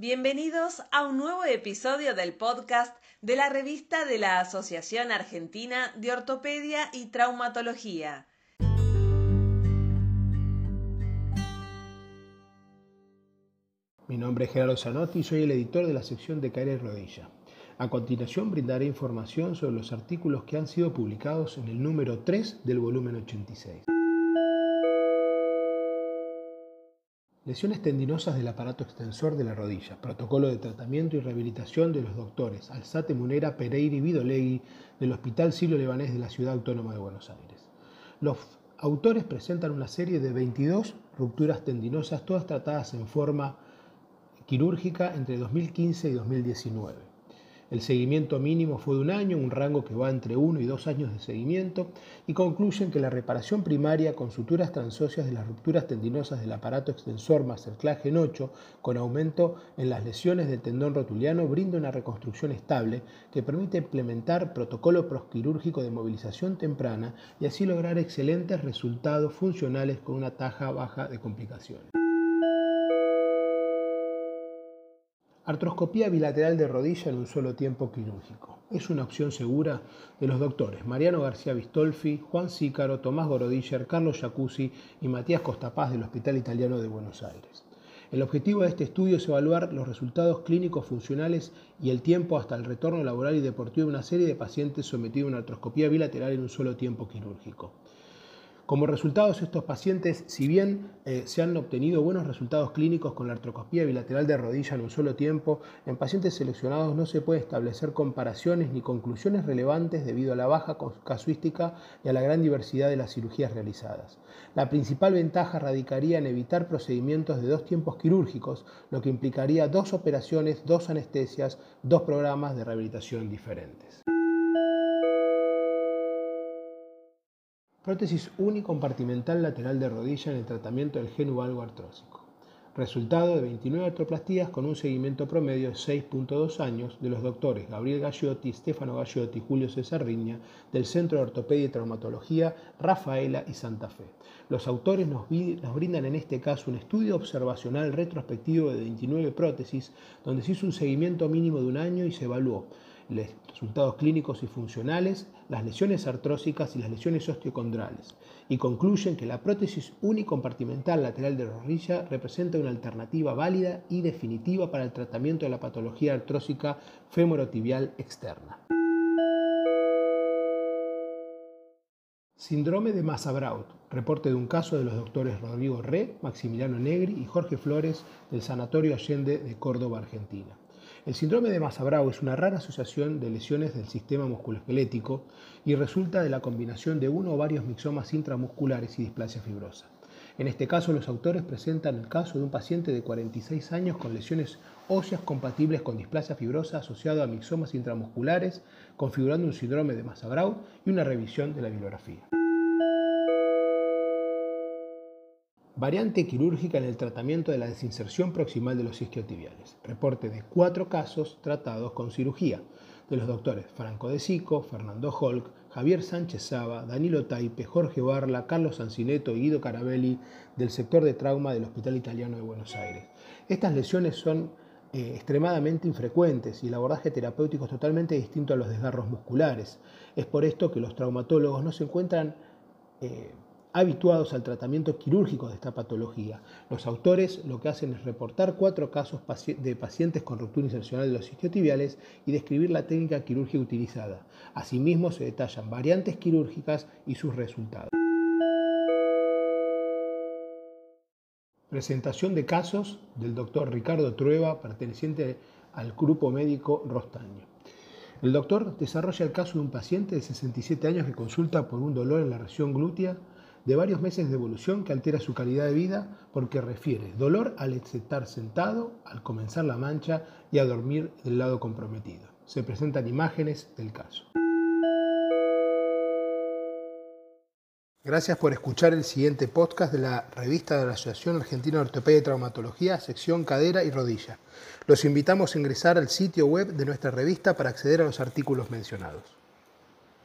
Bienvenidos a un nuevo episodio del podcast de la revista de la Asociación Argentina de Ortopedia y Traumatología. Mi nombre es Gerardo Zanotti y soy el editor de la sección de Caer y Rodilla. A continuación brindaré información sobre los artículos que han sido publicados en el número 3 del volumen 86. Lesiones tendinosas del aparato extensor de la rodilla. Protocolo de tratamiento y rehabilitación de los doctores Alzate Munera Pereira y Vidolegui del Hospital Silo Lebanés de la Ciudad Autónoma de Buenos Aires. Los autores presentan una serie de 22 rupturas tendinosas, todas tratadas en forma quirúrgica entre 2015 y 2019. El seguimiento mínimo fue de un año, un rango que va entre uno y dos años de seguimiento, y concluyen que la reparación primaria con suturas transóseas de las rupturas tendinosas del aparato extensor más el clagen 8, con aumento en las lesiones del tendón rotuliano, brinda una reconstrucción estable que permite implementar protocolo prosquirúrgico de movilización temprana y así lograr excelentes resultados funcionales con una taja baja de complicaciones. Artroscopía bilateral de rodilla en un solo tiempo quirúrgico. Es una opción segura de los doctores Mariano García Bistolfi, Juan Sícaro, Tomás Gorodiller, Carlos Jacuzzi y Matías Costapaz del Hospital Italiano de Buenos Aires. El objetivo de este estudio es evaluar los resultados clínicos funcionales y el tiempo hasta el retorno laboral y deportivo de una serie de pacientes sometidos a una artroscopía bilateral en un solo tiempo quirúrgico. Como resultados, estos pacientes, si bien eh, se han obtenido buenos resultados clínicos con la artroscopía bilateral de rodilla en un solo tiempo, en pacientes seleccionados no se puede establecer comparaciones ni conclusiones relevantes debido a la baja casuística y a la gran diversidad de las cirugías realizadas. La principal ventaja radicaría en evitar procedimientos de dos tiempos quirúrgicos, lo que implicaría dos operaciones, dos anestesias, dos programas de rehabilitación diferentes. Prótesis unicompartimental lateral de rodilla en el tratamiento del genu artrósico. Resultado de 29 artroplastías con un seguimiento promedio de 6.2 años de los doctores Gabriel Gagliotti, Stefano Gagliotti y Julio César Riña del Centro de Ortopedia y Traumatología Rafaela y Santa Fe. Los autores nos, brindan en este caso un estudio observacional retrospectivo de 29 prótesis donde se hizo un seguimiento mínimo de un año y se evaluó resultados clínicos y funcionales, las lesiones artrósicas y las lesiones osteocondrales, y concluyen que la prótesis unicompartimental lateral de rodilla representa una alternativa válida y definitiva para el tratamiento de la patología artrósica femorotibial externa. Síndrome de Massa-Braut. Reporte de un caso de los doctores Rodrigo Re, Maximiliano Negri y Jorge Flores del Sanatorio Allende de Córdoba, Argentina. El síndrome de Massa-Brau es una rara asociación de lesiones del sistema musculoesquelético y resulta de la combinación de uno o varios mixomas intramusculares y displasia fibrosa. En este caso, los autores presentan el caso de un paciente de 46 años con lesiones óseas compatibles con displasia fibrosa asociado a mixomas intramusculares, configurando un síndrome de Massa-Brau y una revisión de la bibliografía. Variante quirúrgica en el tratamiento de la desinserción proximal de los isquiotibiales. Reporte de cuatro casos tratados con cirugía de los doctores Franco de Sico, Fernando Holk, Javier Sánchez Saba, Danilo Taipe, Jorge Barla, Carlos Sancineto y Guido Carabelli del sector de trauma del Hospital Italiano de Buenos Aires. Estas lesiones son eh, extremadamente infrecuentes y el abordaje terapéutico es totalmente distinto a los desgarros musculares. Es por esto que los traumatólogos no se encuentran eh, habituados al tratamiento quirúrgico de esta patología. Los autores lo que hacen es reportar cuatro casos de pacientes con ruptura insercional de los isquiotibiales y describir la técnica quirúrgica utilizada. Asimismo, se detallan variantes quirúrgicas y sus resultados. Presentación de casos del doctor Ricardo Trueba, perteneciente al grupo médico Rostaño. El doctor desarrolla el caso de un paciente de 67 años que consulta por un dolor en la región glútea de varios meses de evolución que altera su calidad de vida porque refiere dolor al estar sentado, al comenzar la mancha y a dormir del lado comprometido. Se presentan imágenes del caso. Gracias por escuchar el siguiente podcast de la revista de la Asociación Argentina de Ortopedia y Traumatología, sección cadera y rodilla. Los invitamos a ingresar al sitio web de nuestra revista para acceder a los artículos mencionados.